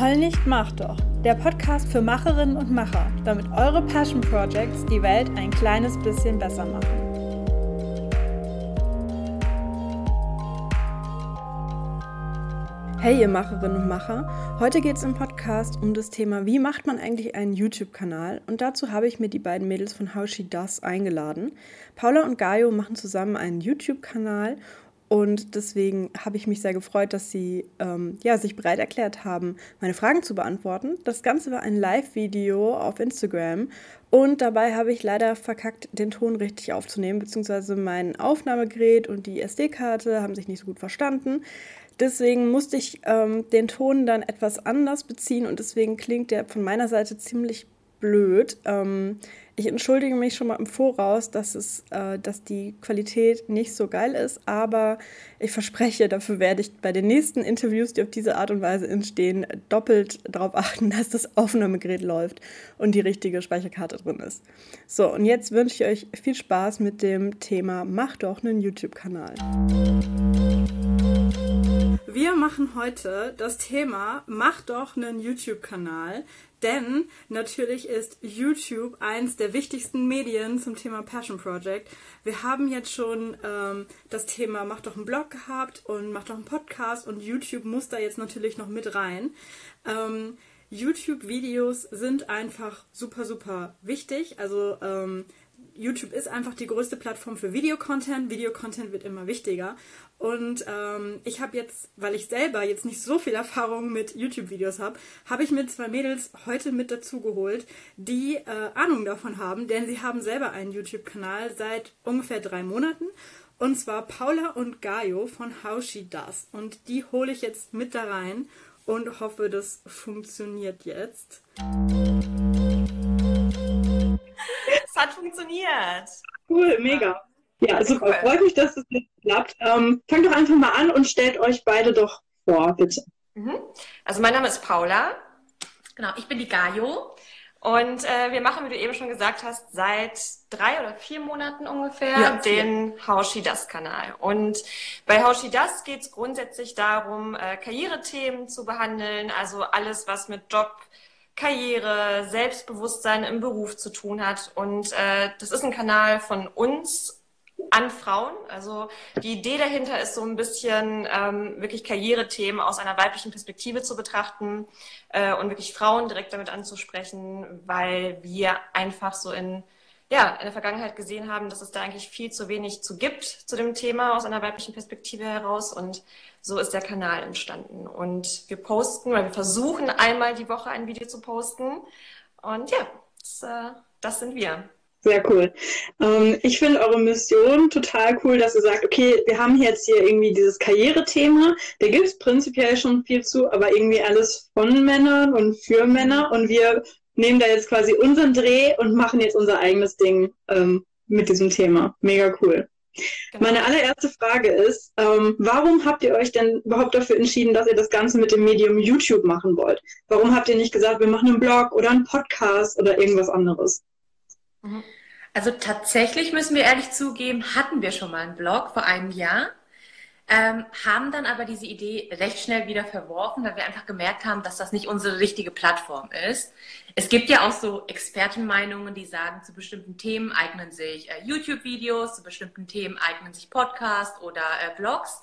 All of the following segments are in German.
Heul nicht, mach doch. Der Podcast für Macherinnen und Macher, damit eure Passion Projects die Welt ein kleines bisschen besser machen. Hey ihr Macherinnen und Macher, heute geht es im Podcast um das Thema, wie macht man eigentlich einen YouTube-Kanal? Und dazu habe ich mir die beiden Mädels von How She Does eingeladen. Paula und Gaio machen zusammen einen YouTube-Kanal und deswegen habe ich mich sehr gefreut, dass Sie ähm, ja, sich bereit erklärt haben, meine Fragen zu beantworten. Das Ganze war ein Live-Video auf Instagram und dabei habe ich leider verkackt, den Ton richtig aufzunehmen, beziehungsweise mein Aufnahmegerät und die SD-Karte haben sich nicht so gut verstanden. Deswegen musste ich ähm, den Ton dann etwas anders beziehen und deswegen klingt der von meiner Seite ziemlich blöd. Ähm, ich entschuldige mich schon mal im Voraus, dass, es, äh, dass die Qualität nicht so geil ist, aber ich verspreche, dafür werde ich bei den nächsten Interviews, die auf diese Art und Weise entstehen, doppelt darauf achten, dass das Aufnahmegerät läuft und die richtige Speicherkarte drin ist. So, und jetzt wünsche ich euch viel Spaß mit dem Thema Mach doch einen YouTube-Kanal. Wir machen heute das Thema Mach doch einen YouTube-Kanal. Denn natürlich ist YouTube eins der wichtigsten Medien zum Thema Passion Project. Wir haben jetzt schon ähm, das Thema Mach doch einen Blog gehabt und Mach doch einen Podcast und YouTube muss da jetzt natürlich noch mit rein. Ähm, YouTube-Videos sind einfach super, super wichtig. Also ähm, YouTube ist einfach die größte Plattform für Videocontent. Videocontent wird immer wichtiger. Und ähm, ich habe jetzt, weil ich selber jetzt nicht so viel Erfahrung mit YouTube-Videos habe, habe ich mir zwei Mädels heute mit dazu geholt, die äh, Ahnung davon haben, denn sie haben selber einen YouTube-Kanal seit ungefähr drei Monaten. Und zwar Paula und Gaio von How She Does. Und die hole ich jetzt mit da rein und hoffe, das funktioniert jetzt. Es hat funktioniert. Cool, mega. Ja, super. Cool. Freut mich, dass es das klappt. Ähm, fangt doch einfach mal an und stellt euch beide doch vor, bitte. Mhm. Also mein Name ist Paula. Genau, ich bin die Gaio. Und äh, wir machen, wie du eben schon gesagt hast, seit drei oder vier Monaten ungefähr ja, den How She Does Kanal. Und bei How She Does geht es grundsätzlich darum, äh, Karrierethemen zu behandeln, also alles, was mit Job, Karriere, Selbstbewusstsein im Beruf zu tun hat. Und äh, das ist ein Kanal von uns an Frauen. Also die Idee dahinter ist so ein bisschen ähm, wirklich Karrierethemen aus einer weiblichen Perspektive zu betrachten äh, und wirklich Frauen direkt damit anzusprechen, weil wir einfach so in ja, in der Vergangenheit gesehen haben, dass es da eigentlich viel zu wenig zu gibt zu dem Thema aus einer weiblichen Perspektive heraus. Und so ist der Kanal entstanden. Und wir posten, weil wir versuchen einmal die Woche ein Video zu posten. Und ja, das, äh, das sind wir. Sehr cool. Ähm, ich finde eure Mission total cool, dass ihr sagt, okay, wir haben jetzt hier irgendwie dieses Karrierethema. Da gibt es prinzipiell schon viel zu, aber irgendwie alles von Männern und für Männer. Und wir nehmen da jetzt quasi unseren Dreh und machen jetzt unser eigenes Ding ähm, mit diesem Thema. Mega cool. Genau. Meine allererste Frage ist, ähm, warum habt ihr euch denn überhaupt dafür entschieden, dass ihr das Ganze mit dem Medium YouTube machen wollt? Warum habt ihr nicht gesagt, wir machen einen Blog oder einen Podcast oder irgendwas anderes? Mhm. Also tatsächlich müssen wir ehrlich zugeben, hatten wir schon mal einen Blog vor einem Jahr, ähm, haben dann aber diese Idee recht schnell wieder verworfen, weil wir einfach gemerkt haben, dass das nicht unsere richtige Plattform ist. Es gibt ja auch so Expertenmeinungen, die sagen, zu bestimmten Themen eignen sich äh, YouTube-Videos, zu bestimmten Themen eignen sich Podcasts oder äh, Blogs.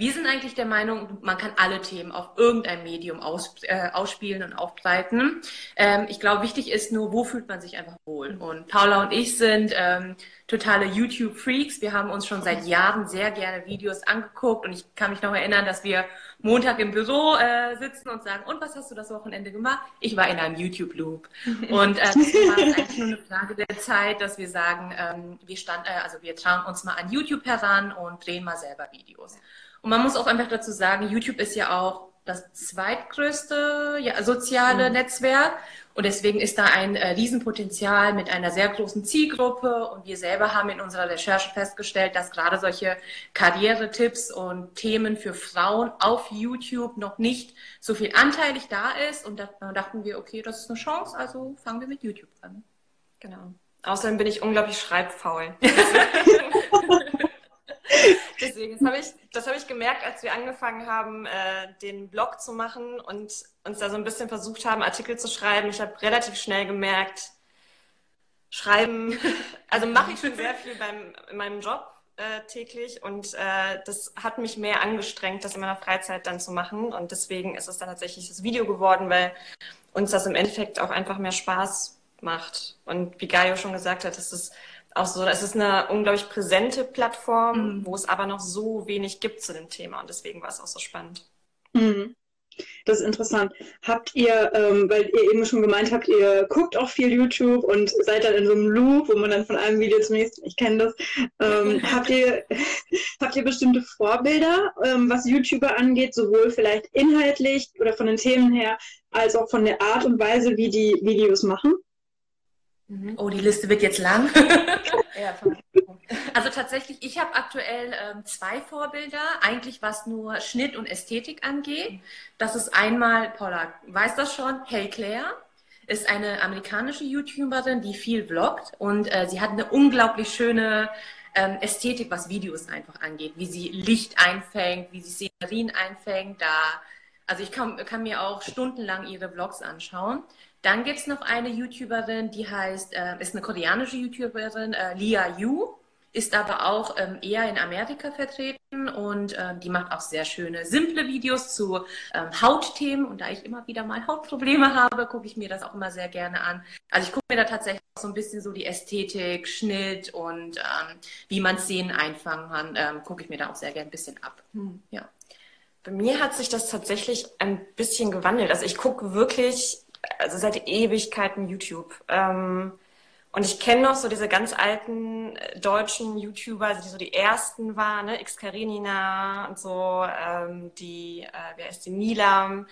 Wir sind eigentlich der Meinung, man kann alle Themen auf irgendein Medium aus, äh, ausspielen und aufbreiten. Ähm, ich glaube, wichtig ist nur, wo fühlt man sich einfach wohl. Und Paula und ich sind ähm, totale YouTube-Freaks. Wir haben uns schon seit Jahren sehr gerne Videos angeguckt und ich kann mich noch erinnern, dass wir Montag im Büro äh, sitzen und sagen, und was hast du das Wochenende gemacht? Ich war in einem YouTube-Loop. Und äh, deswegen war eigentlich nur eine Frage der Zeit, dass wir sagen, ähm, wir, stand, äh, also wir trauen uns mal an YouTube heran und drehen mal selber Videos. Und man muss auch einfach dazu sagen, YouTube ist ja auch das zweitgrößte ja, soziale mhm. Netzwerk. Und deswegen ist da ein äh, Riesenpotenzial mit einer sehr großen Zielgruppe. Und wir selber haben in unserer Recherche festgestellt, dass gerade solche Karrieretipps und Themen für Frauen auf YouTube noch nicht so viel anteilig da ist. Und da dachten wir, okay, das ist eine Chance, also fangen wir mit YouTube an. Genau. Außerdem bin ich unglaublich schreibfaul. deswegen. Das habe ich, das hab ich gemerkt, als wir angefangen haben, äh, den Blog zu machen und uns da so ein bisschen versucht haben, Artikel zu schreiben. Ich habe relativ schnell gemerkt, schreiben, also mache ich schon sehr viel beim, in meinem Job äh, täglich und äh, das hat mich mehr angestrengt, das in meiner Freizeit dann zu machen. Und deswegen ist es dann tatsächlich das Video geworden, weil uns das im Endeffekt auch einfach mehr Spaß macht. Und wie Gaio schon gesagt hat, ist es auch so, es ist eine unglaublich präsente Plattform, mhm. wo es aber noch so wenig gibt zu dem Thema. Und deswegen war es auch so spannend. Mhm. Das ist interessant. Habt ihr, ähm, weil ihr eben schon gemeint habt, ihr guckt auch viel YouTube und seid dann in so einem Loop, wo man dann von einem Video zum nächsten, ich kenne das. Ähm, habt, ihr, habt ihr bestimmte Vorbilder, ähm, was YouTuber angeht, sowohl vielleicht inhaltlich oder von den Themen her, als auch von der Art und Weise, wie die Videos machen? Mhm. Oh, die Liste wird jetzt lang. ja, also tatsächlich, ich habe aktuell ähm, zwei Vorbilder, eigentlich was nur Schnitt und Ästhetik angeht. Das ist einmal, Paula weiß das schon, Hey Claire ist eine amerikanische YouTuberin, die viel vloggt und äh, sie hat eine unglaublich schöne ähm, Ästhetik, was Videos einfach angeht, wie sie Licht einfängt, wie sie Szenerien einfängt. Da, also ich kann, kann mir auch stundenlang ihre Vlogs anschauen. Dann gibt es noch eine YouTuberin, die heißt, äh, ist eine koreanische YouTuberin, äh, Lia Yu, ist aber auch ähm, eher in Amerika vertreten und ähm, die macht auch sehr schöne, simple Videos zu ähm, Hautthemen. Und da ich immer wieder mal Hautprobleme habe, gucke ich mir das auch immer sehr gerne an. Also ich gucke mir da tatsächlich auch so ein bisschen so die Ästhetik, Schnitt und ähm, wie man Szenen einfangen kann, ähm, gucke ich mir da auch sehr gerne ein bisschen ab. Hm, ja. Bei mir hat sich das tatsächlich ein bisschen gewandelt. Also ich gucke wirklich also seit Ewigkeiten YouTube. Ähm, und ich kenne noch so diese ganz alten äh, deutschen YouTuber, also die so die ersten waren, ne? X und so, ähm, die, äh, wer ist die Nilam,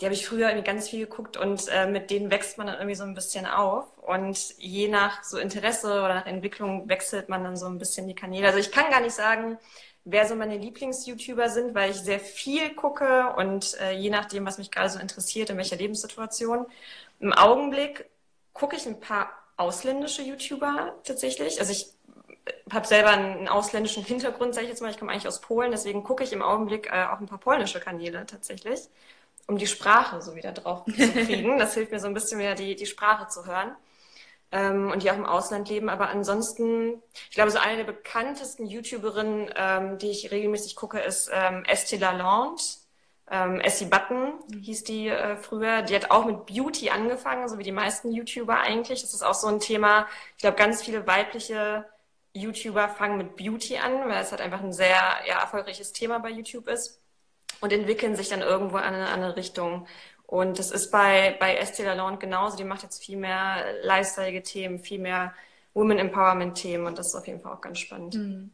die habe ich früher irgendwie ganz viel geguckt und äh, mit denen wächst man dann irgendwie so ein bisschen auf. Und je nach so Interesse oder nach Entwicklung wechselt man dann so ein bisschen die Kanäle. Also ich kann gar nicht sagen, wer so meine Lieblings-YouTuber sind, weil ich sehr viel gucke und äh, je nachdem, was mich gerade so interessiert, in welcher Lebenssituation. Im Augenblick gucke ich ein paar ausländische YouTuber tatsächlich. Also ich habe selber einen ausländischen Hintergrund, sage ich jetzt mal. Ich komme eigentlich aus Polen, deswegen gucke ich im Augenblick äh, auch ein paar polnische Kanäle tatsächlich, um die Sprache so wieder drauf zu kriegen. Das hilft mir so ein bisschen wieder, die, die Sprache zu hören ähm, und die auch im Ausland leben. Aber ansonsten, ich glaube, so eine der bekanntesten YouTuberinnen, ähm, die ich regelmäßig gucke, ist ähm, Estee Lalonde. Ähm, Essie Button hieß die äh, früher. Die hat auch mit Beauty angefangen, so wie die meisten YouTuber eigentlich. Das ist auch so ein Thema. Ich glaube, ganz viele weibliche YouTuber fangen mit Beauty an, weil es halt einfach ein sehr ja, erfolgreiches Thema bei YouTube ist und entwickeln sich dann irgendwo in eine andere Richtung. Und das ist bei, bei Estée Lalonde genauso. Die macht jetzt viel mehr lifestyle-Themen, viel mehr Women Empowerment-Themen und das ist auf jeden Fall auch ganz spannend. Mhm.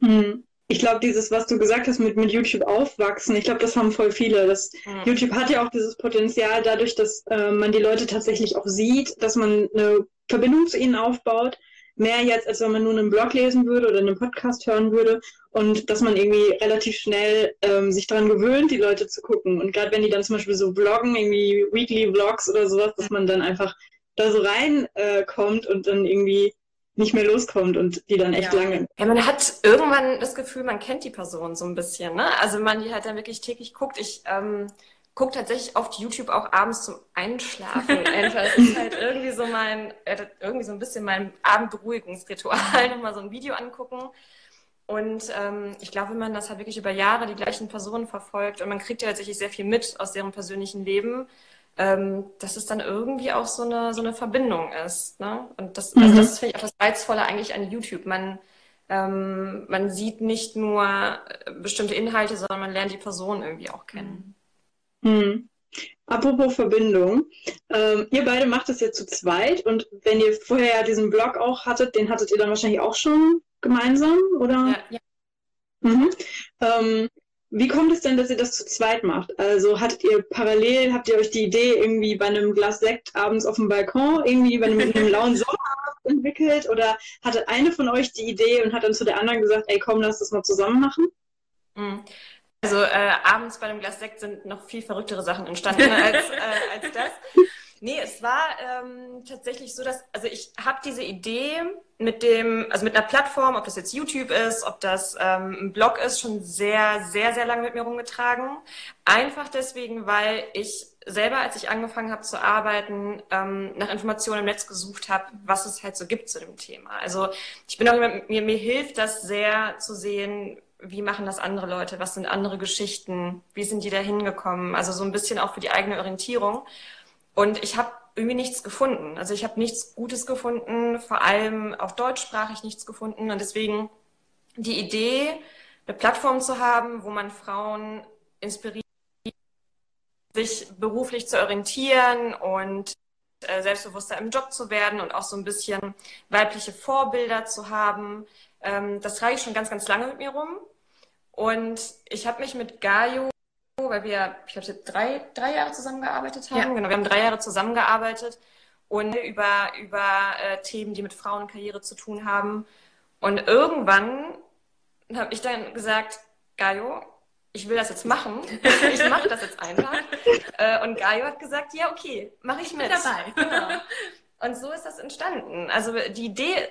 Mhm. Ich glaube, dieses, was du gesagt hast, mit, mit YouTube aufwachsen, ich glaube, das haben voll viele. Das, mhm. YouTube hat ja auch dieses Potenzial dadurch, dass äh, man die Leute tatsächlich auch sieht, dass man eine Verbindung zu ihnen aufbaut mehr jetzt, als wenn man nur einen Blog lesen würde oder einen Podcast hören würde und dass man irgendwie relativ schnell ähm, sich daran gewöhnt, die Leute zu gucken. Und gerade wenn die dann zum Beispiel so vloggen, irgendwie Weekly Vlogs oder sowas, dass man dann einfach da so reinkommt äh, und dann irgendwie nicht mehr loskommt und die dann echt ja. lange. Ja, man hat irgendwann das Gefühl, man kennt die Person so ein bisschen, ne? Also man die halt dann wirklich täglich guckt. Ich ähm, gucke tatsächlich oft YouTube auch abends zum Einschlafen. Einfach. Es ist halt irgendwie so mein, äh, irgendwie so ein bisschen mein Abendberuhigungsritual, nochmal so ein Video angucken. Und ähm, ich glaube, wenn man das halt wirklich über Jahre die gleichen Personen verfolgt und man kriegt ja tatsächlich sehr viel mit aus deren persönlichen Leben, ähm, dass es dann irgendwie auch so eine, so eine Verbindung ist. Ne? Und das, also mhm. das finde ich auch das Reizvolle eigentlich an YouTube. Man, ähm, man sieht nicht nur bestimmte Inhalte, sondern man lernt die Person irgendwie auch kennen. Hm. Apropos Verbindung, ähm, ihr beide macht es jetzt zu zweit und wenn ihr vorher ja diesen Blog auch hattet, den hattet ihr dann wahrscheinlich auch schon gemeinsam, oder? Ja. ja. Mhm. Ähm, wie kommt es denn, dass ihr das zu zweit macht? Also hattet ihr parallel, habt ihr euch die Idee irgendwie bei einem Glas Sekt abends auf dem Balkon, irgendwie bei einem, einem lauen Sommerabend entwickelt oder hatte eine von euch die Idee und hat dann zu der anderen gesagt, ey komm, lass das mal zusammen machen? Mhm. Also äh, abends bei einem Glas Sekt sind noch viel verrücktere Sachen entstanden als, äh, als das. Nee, es war ähm, tatsächlich so, dass, also ich habe diese Idee mit dem, also mit einer Plattform, ob das jetzt YouTube ist, ob das ähm, ein Blog ist, schon sehr, sehr, sehr lange mit mir rumgetragen. Einfach deswegen, weil ich selber, als ich angefangen habe zu arbeiten, ähm, nach Informationen im Netz gesucht habe, was es halt so gibt zu dem Thema. Also ich bin auch immer, mir, mir hilft das sehr zu sehen, wie machen das andere Leute, was sind andere Geschichten, wie sind die da hingekommen, also so ein bisschen auch für die eigene Orientierung. Und ich habe irgendwie nichts gefunden. Also ich habe nichts Gutes gefunden, vor allem auch deutschsprachig nichts gefunden. Und deswegen die Idee, eine Plattform zu haben, wo man Frauen inspiriert, sich beruflich zu orientieren und äh, selbstbewusster im Job zu werden und auch so ein bisschen weibliche Vorbilder zu haben. Ähm, das trage ich schon ganz, ganz lange mit mir rum. Und ich habe mich mit Gaio, weil wir, ich glaube, drei, drei Jahre zusammengearbeitet haben. Ja. Genau, wir haben drei Jahre zusammengearbeitet und über, über äh, Themen, die mit Frauenkarriere zu tun haben. Und irgendwann habe ich dann gesagt, Gaio, ich will das jetzt machen. Ich mache das jetzt einfach. Äh, und Gaio hat gesagt, ja, okay, mache ich mit. dabei. Genau. Und so ist das entstanden. Also die Idee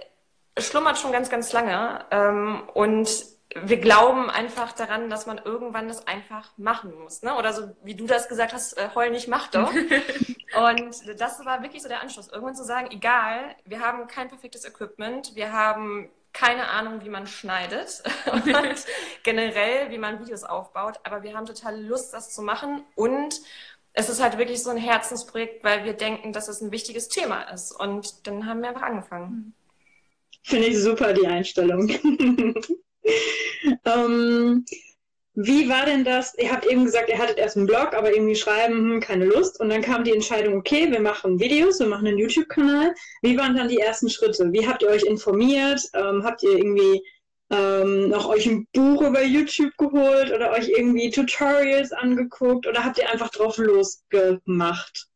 schlummert schon ganz, ganz lange. Ähm, und wir glauben einfach daran, dass man irgendwann das einfach machen muss. Ne? Oder so, wie du das gesagt hast, äh, heul nicht, mach doch. und das war wirklich so der Anschluss. Irgendwann zu sagen, egal, wir haben kein perfektes Equipment, wir haben keine Ahnung, wie man schneidet und generell, wie man Videos aufbaut, aber wir haben total Lust, das zu machen und es ist halt wirklich so ein Herzensprojekt, weil wir denken, dass es ein wichtiges Thema ist und dann haben wir einfach angefangen. Finde ich super, die Einstellung. Ähm, wie war denn das? Ihr habt eben gesagt, ihr hattet erst einen Blog, aber irgendwie schreiben, hm, keine Lust. Und dann kam die Entscheidung, okay, wir machen Videos, wir machen einen YouTube-Kanal. Wie waren dann die ersten Schritte? Wie habt ihr euch informiert? Ähm, habt ihr irgendwie ähm, noch euch ein Buch über YouTube geholt oder euch irgendwie Tutorials angeguckt oder habt ihr einfach drauf losgemacht?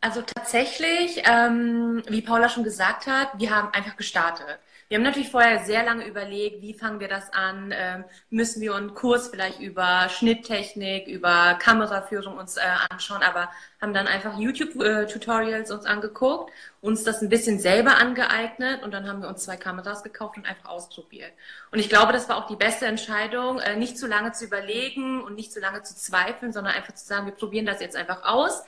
Also tatsächlich, ähm, wie Paula schon gesagt hat, wir haben einfach gestartet. Wir haben natürlich vorher sehr lange überlegt, wie fangen wir das an? Ähm, müssen wir einen Kurs vielleicht über Schnitttechnik, über Kameraführung uns äh, anschauen, aber haben dann einfach YouTube-Tutorials uns angeguckt, uns das ein bisschen selber angeeignet und dann haben wir uns zwei Kameras gekauft und einfach ausprobiert. Und ich glaube, das war auch die beste Entscheidung, äh, nicht zu lange zu überlegen und nicht zu lange zu zweifeln, sondern einfach zu sagen, wir probieren das jetzt einfach aus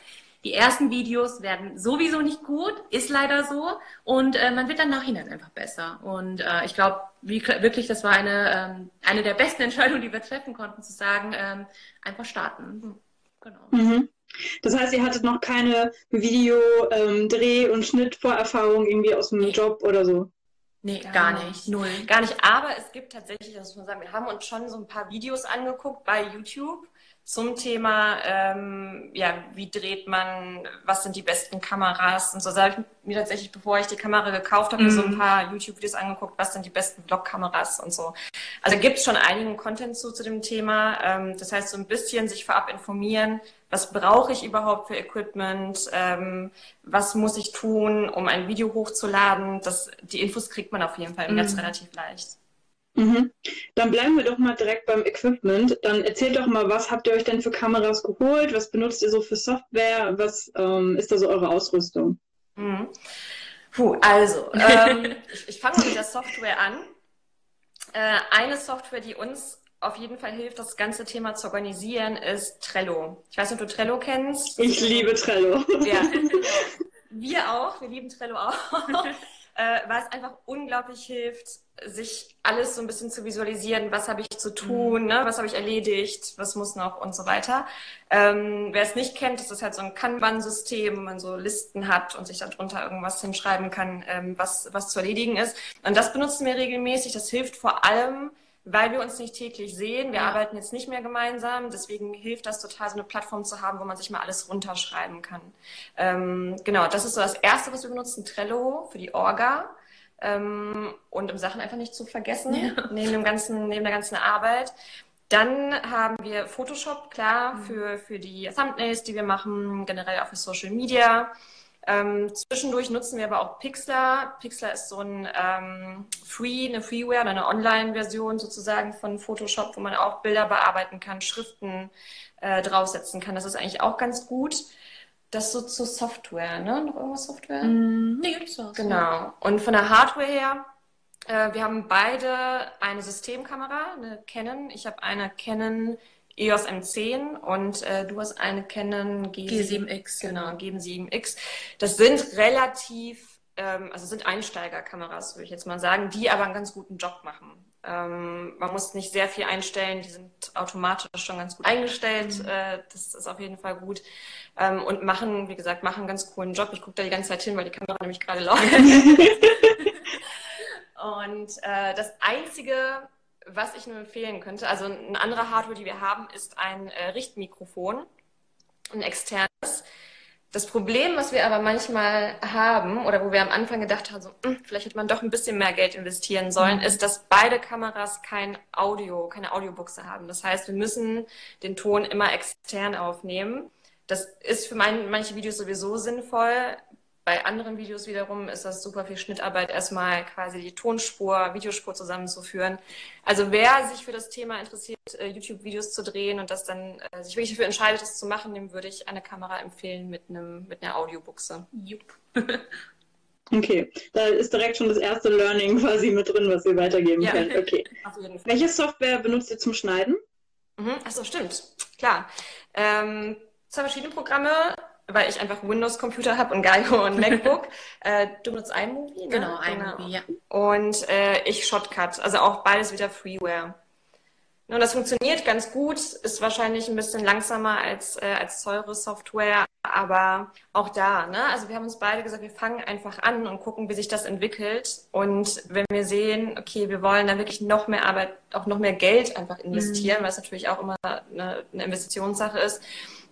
die ersten Videos werden sowieso nicht gut, ist leider so. Und äh, man wird dann nachhinein einfach besser. Und äh, ich glaube, wirklich, das war eine, ähm, eine der besten Entscheidungen, die wir treffen konnten, zu sagen, ähm, einfach starten. Genau. Mhm. Das heißt, ihr hattet noch keine Video, ähm, Dreh- und Schnittvorerfahrung irgendwie aus dem Job oder so? Nee, gar, gar nicht. nicht. Null. Gar nicht. Aber es gibt tatsächlich, das muss man sagen, wir haben uns schon so ein paar Videos angeguckt bei YouTube zum Thema, ähm, ja, wie dreht man, was sind die besten Kameras und so. Da habe ich mir tatsächlich, bevor ich die Kamera gekauft habe, mm. so ein mhm. paar YouTube-Videos angeguckt, was sind die besten Vlog-Kameras und so. Also gibt es schon einigen Content zu, zu dem Thema. Ähm, das heißt, so ein bisschen sich vorab informieren, was brauche ich überhaupt für Equipment, ähm, was muss ich tun, um ein Video hochzuladen. Das, die Infos kriegt man auf jeden Fall im mm. Netz relativ leicht. Mhm. Dann bleiben wir doch mal direkt beim Equipment. Dann erzählt doch mal, was habt ihr euch denn für Kameras geholt? Was benutzt ihr so für Software? Was ähm, ist da so eure Ausrüstung? Mhm. Puh, also, ähm, ich, ich fange mal mit der Software an. Äh, eine Software, die uns auf jeden Fall hilft, das ganze Thema zu organisieren, ist Trello. Ich weiß nicht, ob du Trello kennst. Ich liebe Trello. Ja. Wir auch, wir lieben Trello auch. äh, weil es einfach unglaublich hilft, sich alles so ein bisschen zu visualisieren, was habe ich zu tun, mhm. ne? was habe ich erledigt, was muss noch und so weiter. Ähm, wer es nicht kennt, das ist halt so ein Kanban-System, wo man so Listen hat und sich darunter irgendwas hinschreiben kann, ähm, was, was zu erledigen ist. Und das benutzen wir regelmäßig. Das hilft vor allem, weil wir uns nicht täglich sehen. Wir ja. arbeiten jetzt nicht mehr gemeinsam. Deswegen hilft das total, so eine Plattform zu haben, wo man sich mal alles runterschreiben kann. Ähm, genau, das ist so das Erste, was wir benutzen, Trello für die Orga. Ähm, und um Sachen einfach nicht zu vergessen, ja. neben, dem ganzen, neben der ganzen Arbeit. Dann haben wir Photoshop, klar, mhm. für, für die Thumbnails, die wir machen, generell auch für Social Media. Ähm, zwischendurch nutzen wir aber auch Pixlr. Pixlr ist so ein ähm, Free, eine Freeware, eine Online-Version sozusagen von Photoshop, wo man auch Bilder bearbeiten kann, Schriften äh, draufsetzen kann. Das ist eigentlich auch ganz gut. Das so zur Software, ne? Noch irgendwas Software? Mm, nee, das war's. Genau. Und von der Hardware her, äh, wir haben beide eine Systemkamera, eine Canon. Ich habe eine Canon EOS M10 und äh, du hast eine Canon G7, G7X. Genau, G7X. Das sind relativ, ähm, also sind Einsteigerkameras, würde ich jetzt mal sagen, die aber einen ganz guten Job machen. Ähm, man muss nicht sehr viel einstellen, die sind automatisch schon ganz gut eingestellt. Mhm. Äh, das ist auf jeden Fall gut. Ähm, und machen, wie gesagt, machen einen ganz coolen Job. Ich gucke da die ganze Zeit hin, weil die Kamera nämlich gerade läuft. und äh, das Einzige, was ich nur empfehlen könnte, also eine andere Hardware, die wir haben, ist ein äh, Richtmikrofon, ein externes. Das Problem, was wir aber manchmal haben, oder wo wir am Anfang gedacht haben, so, hm, vielleicht hätte man doch ein bisschen mehr Geld investieren sollen, Mhm. ist, dass beide Kameras kein Audio, keine Audiobuchse haben. Das heißt, wir müssen den Ton immer extern aufnehmen. Das ist für mein, manche Videos sowieso sinnvoll. Bei anderen Videos wiederum ist das super viel Schnittarbeit, erstmal quasi die Tonspur, Videospur zusammenzuführen. Also wer sich für das Thema interessiert, äh, YouTube-Videos zu drehen und das dann äh, sich wirklich dafür entscheidet, das zu machen, dem würde ich eine Kamera empfehlen mit einem mit einer Audiobuchse. Jupp. Okay, da ist direkt schon das erste Learning quasi mit drin, was ihr weitergeben Ja. könnt. Okay. Welche Software benutzt ihr zum Schneiden? Mhm. Achso, stimmt. Klar. Ähm, zwei verschiedene Programme, weil ich einfach Windows-Computer habe und Gaio und MacBook. äh, du benutzt iMovie, ne? Genau, iMovie, ja. Und äh, ich Shotcut, also auch beides wieder Freeware. Und das funktioniert ganz gut, ist wahrscheinlich ein bisschen langsamer als, äh, als teure Software, aber auch da, ne? Also wir haben uns beide gesagt, wir fangen einfach an und gucken, wie sich das entwickelt. Und wenn wir sehen, okay, wir wollen da wirklich noch mehr Arbeit, auch noch mehr Geld einfach investieren, weil es natürlich auch immer eine, eine Investitionssache ist,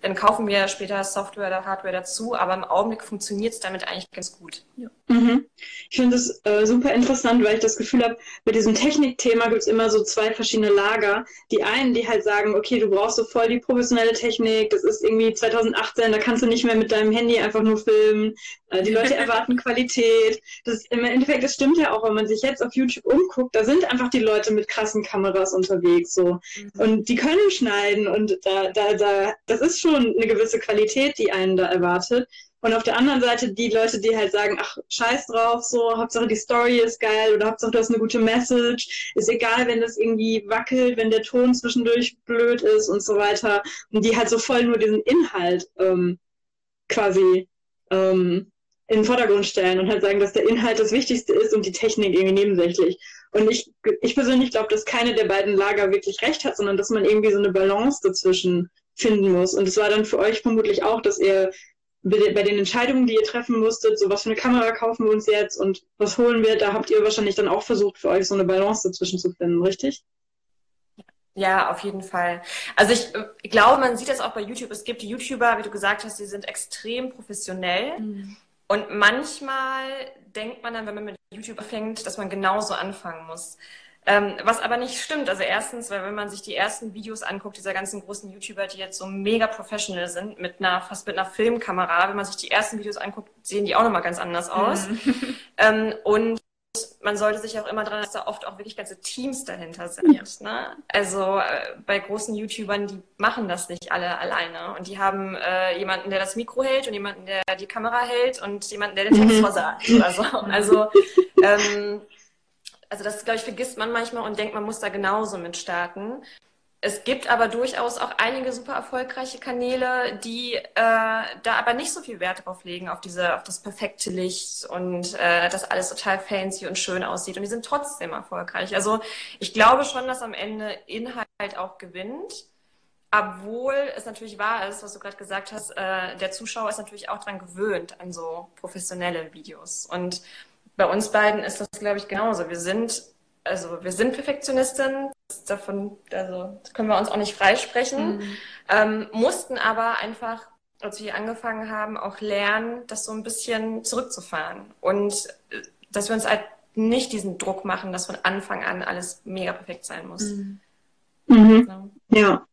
dann kaufen wir später Software oder Hardware dazu, aber im Augenblick funktioniert es damit eigentlich ganz gut. Mhm. Ich finde es äh, super interessant, weil ich das Gefühl habe, bei diesem Technikthema gibt es immer so zwei verschiedene Lager. Die einen, die halt sagen, okay, du brauchst so voll die professionelle Technik, das ist irgendwie 2018, da kannst du nicht mehr mit deinem Handy einfach nur filmen. Äh, die Leute erwarten Qualität. Das im Endeffekt, das stimmt ja auch, wenn man sich jetzt auf YouTube umguckt, da sind einfach die Leute mit krassen Kameras unterwegs so. Und die können schneiden und da, da, da, das ist schon eine gewisse Qualität, die einen da erwartet. Und auf der anderen Seite die Leute, die halt sagen, ach, scheiß drauf, so, Hauptsache die Story ist geil oder Hauptsache du hast eine gute Message. Ist egal, wenn das irgendwie wackelt, wenn der Ton zwischendurch blöd ist und so weiter. Und die halt so voll nur diesen Inhalt ähm, quasi ähm, in den Vordergrund stellen und halt sagen, dass der Inhalt das Wichtigste ist und die Technik irgendwie nebensächlich. Und ich, ich persönlich glaube, dass keine der beiden Lager wirklich recht hat, sondern dass man irgendwie so eine Balance dazwischen finden muss. Und es war dann für euch vermutlich auch, dass ihr bei den Entscheidungen, die ihr treffen musstet, so was für eine Kamera kaufen wir uns jetzt und was holen wir, da habt ihr wahrscheinlich dann auch versucht, für euch so eine Balance dazwischen zu finden, richtig? Ja, auf jeden Fall. Also ich, äh, ich glaube, man sieht das auch bei YouTube. Es gibt YouTuber, wie du gesagt hast, die sind extrem professionell. Und manchmal denkt man dann, wenn man mit YouTube fängt, dass man genauso anfangen muss. Ähm, was aber nicht stimmt. Also erstens, weil wenn man sich die ersten Videos anguckt, dieser ganzen großen YouTuber, die jetzt so mega professional sind, mit einer, fast mit einer Filmkamera, wenn man sich die ersten Videos anguckt, sehen die auch nochmal ganz anders aus. Ähm, und man sollte sich auch immer dran, dass da oft auch wirklich ganze Teams dahinter sind. Ne? Also äh, bei großen YouTubern, die machen das nicht alle alleine. Und die haben äh, jemanden, der das Mikro hält und jemanden, der die Kamera hält und jemanden, der den Text versagt. Oder so. Also, ähm, also das, glaube ich, vergisst man manchmal und denkt, man muss da genauso mit starten. Es gibt aber durchaus auch einige super erfolgreiche Kanäle, die äh, da aber nicht so viel Wert drauf legen, auf diese, auf das perfekte Licht und äh, dass alles total fancy und schön aussieht. Und die sind trotzdem erfolgreich. Also ich glaube schon, dass am Ende Inhalt auch gewinnt. Obwohl es natürlich wahr ist, was du gerade gesagt hast, äh, der Zuschauer ist natürlich auch dran gewöhnt an so professionelle Videos. Und bei uns beiden ist das, glaube ich, genauso. Wir sind, also wir sind Perfektionisten, das davon, also das können wir uns auch nicht freisprechen, ähm, mussten aber einfach, als wir angefangen haben, auch lernen, das so ein bisschen zurückzufahren und äh, dass wir uns halt nicht diesen Druck machen, dass von Anfang an alles mega perfekt sein muss. Mhm. Ja. Ja.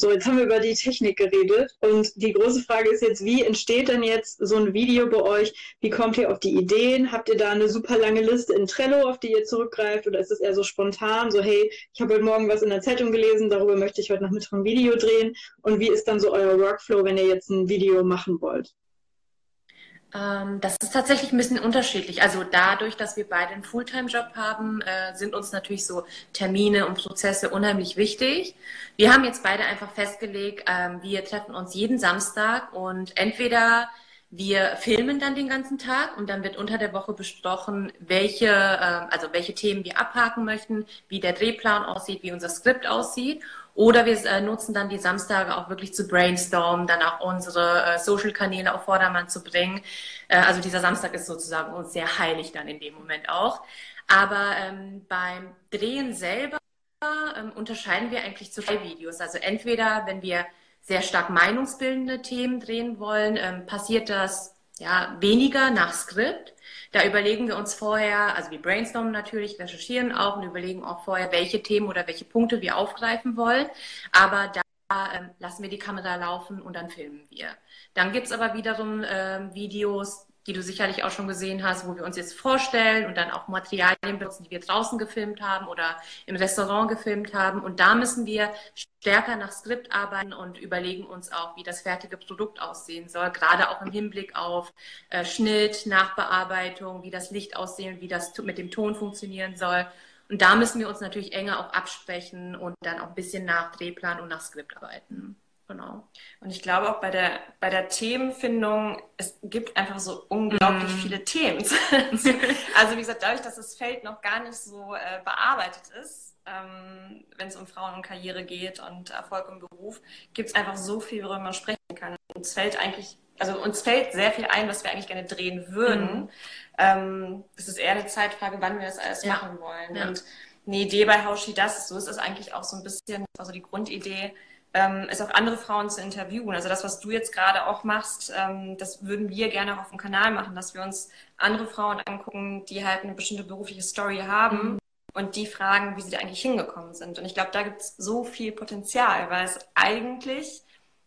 So, jetzt haben wir über die Technik geredet und die große Frage ist jetzt, wie entsteht denn jetzt so ein Video bei euch? Wie kommt ihr auf die Ideen? Habt ihr da eine super lange Liste in Trello, auf die ihr zurückgreift oder ist es eher so spontan, so hey, ich habe heute Morgen was in der Zeitung gelesen, darüber möchte ich heute Nachmittag ein Video drehen und wie ist dann so euer Workflow, wenn ihr jetzt ein Video machen wollt? Ähm, das ist tatsächlich ein bisschen unterschiedlich. Also dadurch, dass wir beide einen Fulltime-Job haben, äh, sind uns natürlich so Termine und Prozesse unheimlich wichtig. Wir haben jetzt beide einfach festgelegt, ähm, wir treffen uns jeden Samstag und entweder wir filmen dann den ganzen Tag und dann wird unter der Woche besprochen, welche, ähm, also welche Themen wir abhaken möchten, wie der Drehplan aussieht, wie unser Skript aussieht. Oder wir äh, nutzen dann die Samstage auch wirklich zu brainstormen, dann auch unsere äh, Social-Kanäle auf Vordermann zu bringen. Äh, also dieser Samstag ist sozusagen uns sehr heilig dann in dem Moment auch. Aber ähm, beim Drehen selber ähm, unterscheiden wir eigentlich zu zwei Videos. Also entweder, wenn wir sehr stark meinungsbildende Themen drehen wollen, ähm, passiert das ja weniger nach Skript. Da überlegen wir uns vorher, also wir brainstormen natürlich, recherchieren auch und überlegen auch vorher, welche Themen oder welche Punkte wir aufgreifen wollen. Aber da ähm, lassen wir die Kamera laufen und dann filmen wir. Dann gibt's aber wiederum ähm, Videos, die du sicherlich auch schon gesehen hast, wo wir uns jetzt vorstellen und dann auch Materialien benutzen, die wir draußen gefilmt haben oder im Restaurant gefilmt haben. Und da müssen wir stärker nach Skript arbeiten und überlegen uns auch, wie das fertige Produkt aussehen soll, gerade auch im Hinblick auf äh, Schnitt, Nachbearbeitung, wie das Licht aussehen, wie das mit dem Ton funktionieren soll. Und da müssen wir uns natürlich enger auch absprechen und dann auch ein bisschen nach Drehplan und nach Skript arbeiten. Genau. Und ich glaube auch bei der, bei der Themenfindung, es gibt einfach so unglaublich mm. viele Themen. also wie gesagt, dadurch, dass das Feld noch gar nicht so äh, bearbeitet ist, ähm, wenn es um Frauen und Karriere geht und Erfolg im Beruf, gibt es einfach so viel, worüber man sprechen kann. Uns fällt eigentlich, also uns fällt sehr viel ein, was wir eigentlich gerne drehen würden. Mm. Ähm, es ist eher eine Zeitfrage, wann wir das alles ja. machen wollen. Ja. Und eine Idee bei Haushi das, so ist es eigentlich auch so ein bisschen, also die Grundidee, ähm, ist auch andere Frauen zu interviewen. Also das, was du jetzt gerade auch machst, ähm, das würden wir gerne auch auf dem Kanal machen, dass wir uns andere Frauen angucken, die halt eine bestimmte berufliche Story haben mhm. und die fragen, wie sie da eigentlich hingekommen sind. Und ich glaube, da gibt es so viel Potenzial, weil es eigentlich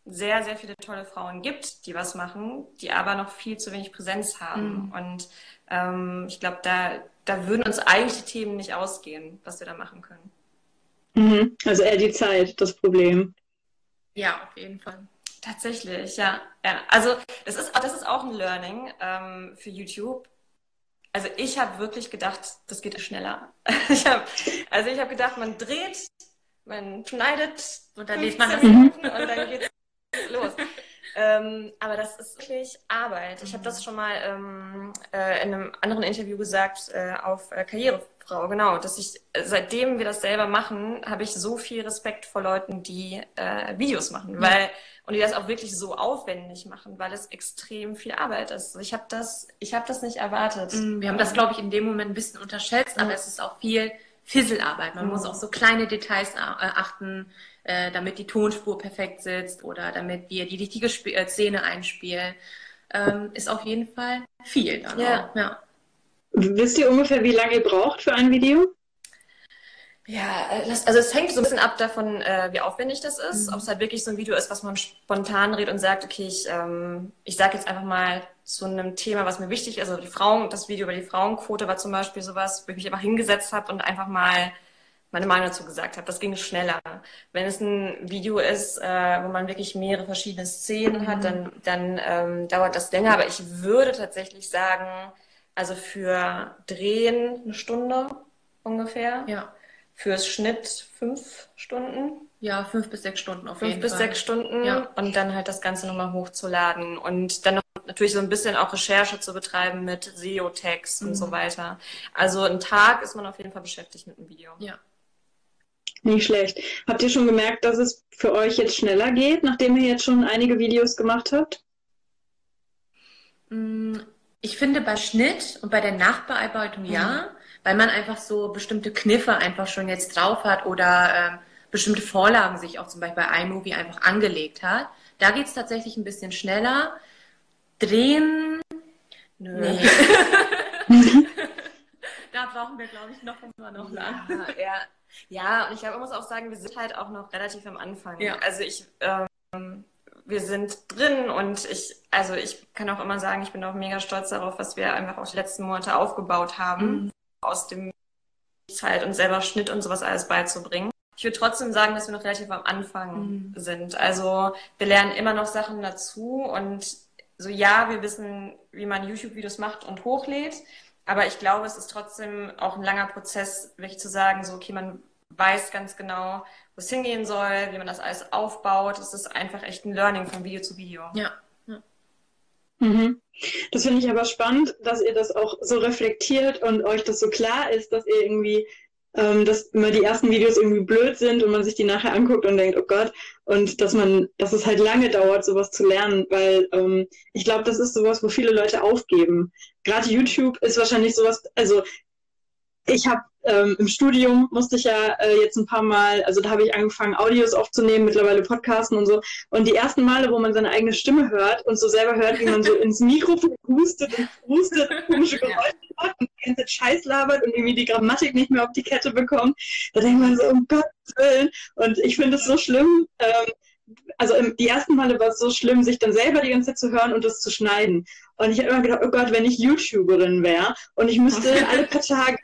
sehr, sehr viele tolle Frauen gibt, die was machen, die aber noch viel zu wenig Präsenz haben. Mhm. Und ähm, ich glaube, da, da würden uns eigentlich die Themen nicht ausgehen, was wir da machen können. Mhm. Also eher die Zeit, das Problem. Ja, auf jeden Fall. Tatsächlich, ja. ja. Also das ist, das ist auch ein Learning ähm, für YouTube. Also ich habe wirklich gedacht, das geht schneller. ich hab, also ich habe gedacht, man dreht, man schneidet und dann lädt man das Minuten und dann geht's los. Ähm, aber das ist wirklich Arbeit. Ich habe das schon mal ähm, äh, in einem anderen Interview gesagt äh, auf äh, Karriere Frau, genau. Dass ich, seitdem wir das selber machen, habe ich so viel Respekt vor Leuten, die äh, Videos machen, weil und die das auch wirklich so aufwendig machen, weil es extrem viel Arbeit ist. Ich habe das, ich habe das nicht erwartet. Mm, wir haben das, glaube ich, in dem Moment ein bisschen unterschätzt, aber es ist auch viel Fisselarbeit. Man mhm. muss auf so kleine Details äh, achten, äh, damit die Tonspur perfekt sitzt oder damit wir die richtige Sp äh, Szene einspielen. Ähm, ist auf jeden Fall viel dann ja. Auch. ja. Wisst ihr ungefähr, wie lange ihr braucht für ein Video? Ja, das, also es hängt so ein bisschen ab davon, äh, wie aufwendig das ist. Mhm. Ob es halt wirklich so ein Video ist, was man spontan redet und sagt, okay, ich, ähm, ich sage jetzt einfach mal zu einem Thema, was mir wichtig ist. Also die Frauen, das Video über die Frauenquote war zum Beispiel sowas, wo ich mich einfach hingesetzt habe und einfach mal meine Meinung dazu gesagt habe. Das ging schneller. Wenn es ein Video ist, äh, wo man wirklich mehrere verschiedene Szenen mhm. hat, dann, dann ähm, dauert das länger. Aber ich würde tatsächlich sagen, also für Drehen eine Stunde ungefähr. Ja. Fürs Schnitt fünf Stunden. Ja, fünf bis sechs Stunden auf fünf jeden Fall. Fünf bis sechs Stunden ja. und dann halt das Ganze nochmal hochzuladen und dann noch natürlich so ein bisschen auch Recherche zu betreiben mit SEO-Tags mhm. und so weiter. Also ein Tag ist man auf jeden Fall beschäftigt mit einem Video. Ja. Nicht schlecht. Habt ihr schon gemerkt, dass es für euch jetzt schneller geht, nachdem ihr jetzt schon einige Videos gemacht habt? Mm, ich finde bei Schnitt und bei der Nachbearbeitung ja, mhm. weil man einfach so bestimmte Kniffe einfach schon jetzt drauf hat oder ähm, bestimmte Vorlagen sich auch zum Beispiel bei iMovie einfach angelegt hat. Da geht es tatsächlich ein bisschen schneller. Drehen, nö. Nee. da brauchen wir, glaube ich, noch immer noch lang. Ja, ja. Ja, und ich glaube, man muss auch sagen, wir sind halt auch noch relativ am Anfang. Ja. Also ich, ähm, wir sind drin und ich, also ich kann auch immer sagen, ich bin auch mega stolz darauf, was wir einfach auch die letzten Monate aufgebaut haben, mhm. aus dem Zeit und selber Schnitt und sowas alles beizubringen. Ich würde trotzdem sagen, dass wir noch relativ am Anfang mhm. sind. Also wir lernen immer noch Sachen dazu und so ja, wir wissen, wie man YouTube-Videos macht und hochlädt, aber ich glaube, es ist trotzdem auch ein langer Prozess, wirklich zu sagen, so okay, man weiß ganz genau, wo es hingehen soll, wie man das alles aufbaut. Es ist einfach echt ein Learning von Video zu Video. Ja. ja. Mhm. Das finde ich aber spannend, dass ihr das auch so reflektiert und euch das so klar ist, dass ihr irgendwie ähm, dass immer die ersten Videos irgendwie blöd sind und man sich die nachher anguckt und denkt, oh Gott, und dass man, dass es halt lange dauert, sowas zu lernen, weil ähm, ich glaube, das ist sowas, wo viele Leute aufgeben. Gerade YouTube ist wahrscheinlich sowas, also ich habe ähm, im Studium musste ich ja äh, jetzt ein paar Mal, also da habe ich angefangen, Audios aufzunehmen, mittlerweile Podcasten und so. Und die ersten Male, wo man seine eigene Stimme hört und so selber hört, wie man so ins Mikrofon hustet und hustet, komische Geräusche macht und die ganze Scheiß labert und irgendwie die Grammatik nicht mehr auf die Kette bekommt, da denkt man so, um Gottes Willen. Und ich finde es so schlimm, ähm, also die ersten Male war es so schlimm, sich dann selber die ganze Zeit zu hören und das zu schneiden. Und ich habe immer gedacht, oh Gott, wenn ich YouTuberin wäre und ich müsste alle paar Tage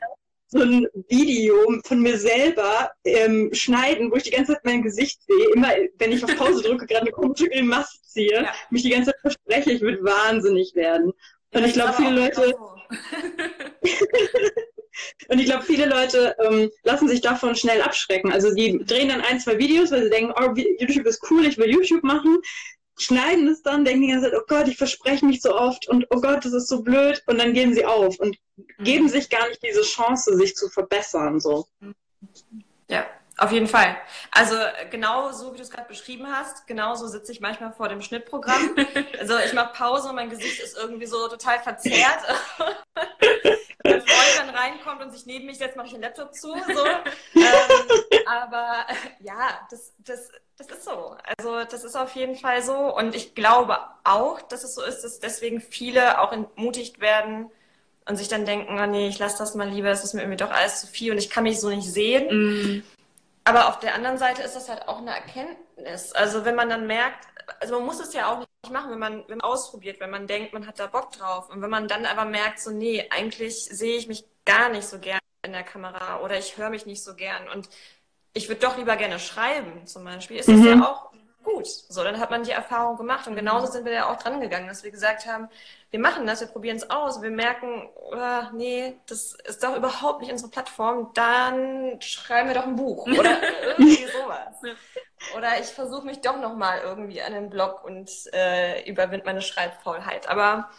so ein Video von mir selber ähm, schneiden, wo ich die ganze Zeit mein Gesicht sehe. Immer, wenn ich auf Pause drücke, gerade eine komische Grimasse ziehe, ja. mich die ganze Zeit verspreche, ich würde wahnsinnig werden. Und ja, ich glaube, viele Leute. Und ich glaube, viele Leute ähm, lassen sich davon schnell abschrecken. Also die drehen dann ein, zwei Videos, weil sie denken, oh, YouTube ist cool, ich will YouTube machen schneiden es dann, denken die ganze Zeit, oh Gott, ich verspreche mich so oft und oh Gott, das ist so blöd und dann gehen sie auf und geben sich gar nicht diese Chance, sich zu verbessern. So. Ja, auf jeden Fall. Also genau so, wie du es gerade beschrieben hast, genauso sitze ich manchmal vor dem Schnittprogramm. Also ich mache Pause und mein Gesicht ist irgendwie so total verzerrt. Wenn Freund dann reinkommt und sich neben mich setzt, mache ich den Laptop zu. So. Ähm, aber ja, das, das das ist so. Also das ist auf jeden Fall so. Und ich glaube auch, dass es so ist, dass deswegen viele auch entmutigt werden und sich dann denken, oh nee, ich lasse das mal lieber, es ist mir irgendwie doch alles zu viel und ich kann mich so nicht sehen. Mm. Aber auf der anderen Seite ist das halt auch eine Erkenntnis. Also wenn man dann merkt, also man muss es ja auch nicht machen, wenn man, wenn man ausprobiert, wenn man denkt, man hat da Bock drauf. Und wenn man dann aber merkt, so nee, eigentlich sehe ich mich gar nicht so gern in der Kamera oder ich höre mich nicht so gern und ich würde doch lieber gerne schreiben, zum Beispiel, ist das mhm. ja auch gut. So, dann hat man die Erfahrung gemacht. Und genauso sind wir ja auch dran gegangen, dass wir gesagt haben, wir machen das, wir probieren es aus, wir merken, oh, nee, das ist doch überhaupt nicht unsere Plattform, dann schreiben wir doch ein Buch oder irgendwie sowas. Oder ich versuche mich doch nochmal irgendwie an den Blog und äh, überwind meine Schreibfaulheit. Aber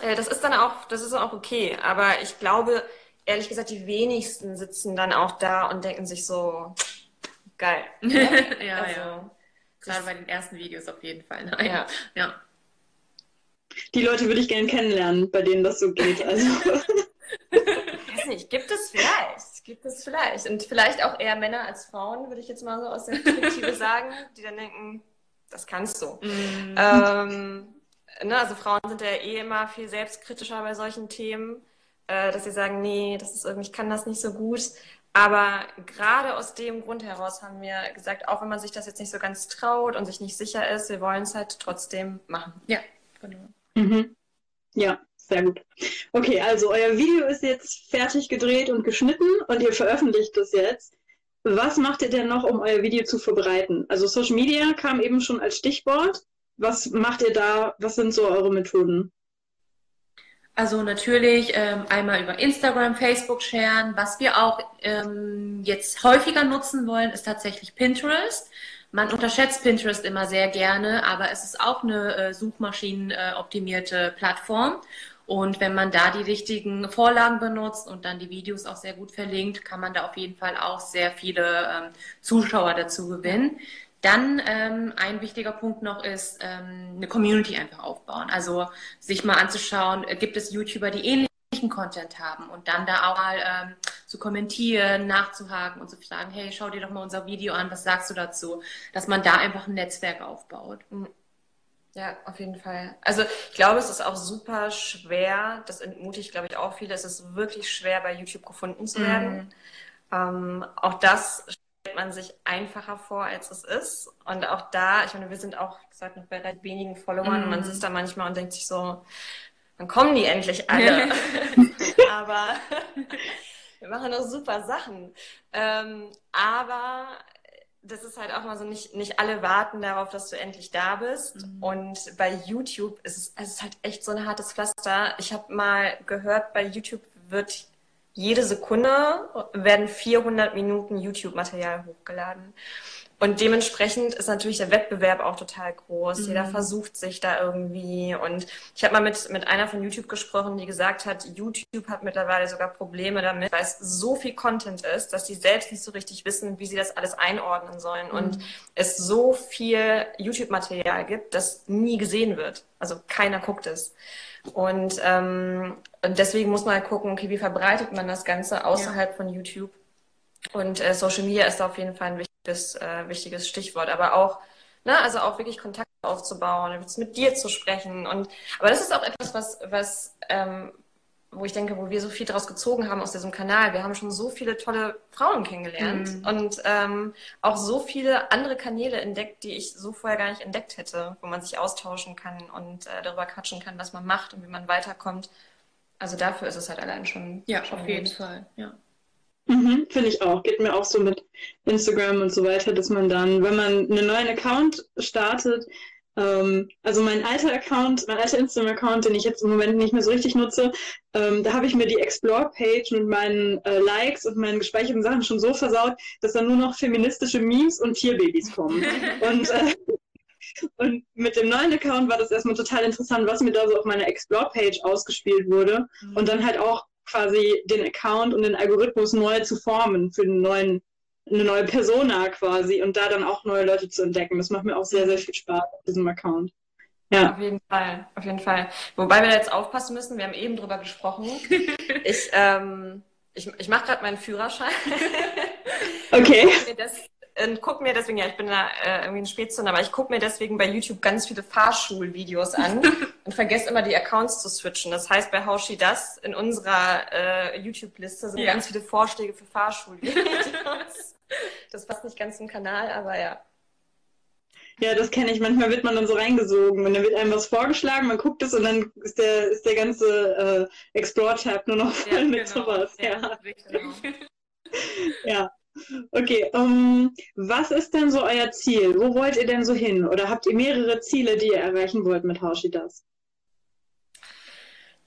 äh, das ist dann auch, das ist dann auch okay. Aber ich glaube, ehrlich gesagt, die wenigsten sitzen dann auch da und denken sich so, geil. ja, also, ja. Gerade bei den ersten Videos auf jeden Fall. Nein. Ja. ja. Die Leute würde ich gerne kennenlernen, bei denen das so geht. Also. weiß nicht, gibt es vielleicht. Gibt es vielleicht. Und vielleicht auch eher Männer als Frauen, würde ich jetzt mal so aus der Perspektive sagen, die dann denken, das kannst du. Mm. Ähm, ne, also Frauen sind ja eh immer viel selbstkritischer bei solchen Themen. Äh, dass sie sagen, nee, das ist irgendwie, ich kann das nicht so gut. Aber gerade aus dem Grund heraus haben wir gesagt, auch wenn man sich das jetzt nicht so ganz traut und sich nicht sicher ist, wir wollen es halt trotzdem machen. Ja, genau. Mhm. Ja, sehr gut. Okay, also euer Video ist jetzt fertig gedreht und geschnitten und ihr veröffentlicht es jetzt. Was macht ihr denn noch, um euer Video zu verbreiten? Also Social Media kam eben schon als Stichwort. Was macht ihr da? Was sind so eure Methoden? Also natürlich ähm, einmal über Instagram, Facebook sharen. Was wir auch ähm, jetzt häufiger nutzen wollen, ist tatsächlich Pinterest. Man unterschätzt Pinterest immer sehr gerne, aber es ist auch eine äh, suchmaschinenoptimierte Plattform. Und wenn man da die richtigen Vorlagen benutzt und dann die Videos auch sehr gut verlinkt, kann man da auf jeden Fall auch sehr viele ähm, Zuschauer dazu gewinnen. Dann ähm, ein wichtiger Punkt noch ist, ähm, eine Community einfach aufbauen. Also sich mal anzuschauen, äh, gibt es YouTuber, die ähnlichen Content haben und dann da auch mal ähm, zu kommentieren, nachzuhaken und zu sagen, hey, schau dir doch mal unser Video an, was sagst du dazu? Dass man da einfach ein Netzwerk aufbaut. Mhm. Ja, auf jeden Fall. Also ich glaube, es ist auch super schwer, das entmutigt, glaube ich, auch viele, es ist wirklich schwer, bei YouTube gefunden zu werden. Mhm Ähm, auch das man sich einfacher vor, als es ist. Und auch da, ich meine, wir sind auch, wie gesagt, noch bei recht wenigen Followern. Mm. Man sitzt da manchmal und denkt sich so, wann kommen die endlich alle? aber wir machen doch super Sachen. Ähm, aber das ist halt auch mal so, nicht, nicht alle warten darauf, dass du endlich da bist. Mhm. Und bei YouTube ist es, es ist halt echt so ein hartes Pflaster. Ich habe mal gehört, bei YouTube wird jede Sekunde werden 400 Minuten YouTube-Material hochgeladen. Und dementsprechend ist natürlich der Wettbewerb auch total groß. Mhm. Jeder versucht sich da irgendwie. Und ich habe mal mit, mit einer von YouTube gesprochen, die gesagt hat, YouTube hat mittlerweile sogar Probleme damit, weil es so viel Content ist, dass sie selbst nicht so richtig wissen, wie sie das alles einordnen sollen. Mhm. Und es so viel YouTube-Material gibt, das nie gesehen wird. Also keiner guckt es. Und, ähm, deswegen muss man halt gucken, okay, wie verbreitet man das Ganze außerhalb ja. von YouTube? Und äh, Social Media ist auf jeden Fall ein wichtiges, äh, wichtiges Stichwort. Aber auch, ne, also auch wirklich Kontakt aufzubauen, mit dir zu sprechen. Und aber das ist auch etwas, was, was ähm, wo ich denke, wo wir so viel daraus gezogen haben aus diesem Kanal. Wir haben schon so viele tolle Frauen kennengelernt mhm. und ähm, auch so viele andere Kanäle entdeckt, die ich so vorher gar nicht entdeckt hätte, wo man sich austauschen kann und äh, darüber quatschen kann, was man macht und wie man weiterkommt. Also dafür ist es halt allein schon. Ja, schon auf jeden Fall. Ja. Mhm, Finde ich auch. Geht mir auch so mit Instagram und so weiter, dass man dann, wenn man einen neuen Account startet, ähm, also mein alter Account, mein alter Instagram-Account, den ich jetzt im Moment nicht mehr so richtig nutze, ähm, da habe ich mir die Explore-Page mit meinen äh, Likes und meinen gespeicherten Sachen schon so versaut, dass da nur noch feministische Memes und Tierbabys kommen. und, äh, und mit dem neuen Account war das erstmal total interessant, was mir da so auf meiner Explore-Page ausgespielt wurde. Mhm. Und dann halt auch quasi den Account und den Algorithmus neu zu formen für den neuen eine neue Persona quasi und da dann auch neue Leute zu entdecken. Das macht mir auch sehr, sehr viel Spaß auf diesem Account. Ja. Auf jeden Fall, auf jeden Fall. Wobei wir da jetzt aufpassen müssen, wir haben eben drüber gesprochen. ich ähm, ich, ich mache gerade meinen Führerschein. Okay. Und guck mir deswegen, ja, ich bin da äh, irgendwie ein Spätzünder, aber ich gucke mir deswegen bei YouTube ganz viele Fahrschulvideos an und vergesse immer die Accounts zu switchen. Das heißt, bei Haushi das in unserer äh, YouTube-Liste sind ja. ganz viele Vorschläge für Fahrschulvideos. Das passt nicht ganz zum Kanal, aber ja. Ja, das kenne ich. Manchmal wird man dann so reingesogen und dann wird einem was vorgeschlagen, man guckt es und dann ist der, ist der ganze äh, Explore-Tab nur noch voll ja, mit genau. sowas. Ja, ja. ja. Okay, um, was ist denn so euer Ziel? Wo wollt ihr denn so hin? Oder habt ihr mehrere Ziele, die ihr erreichen wollt mit Hauschidas?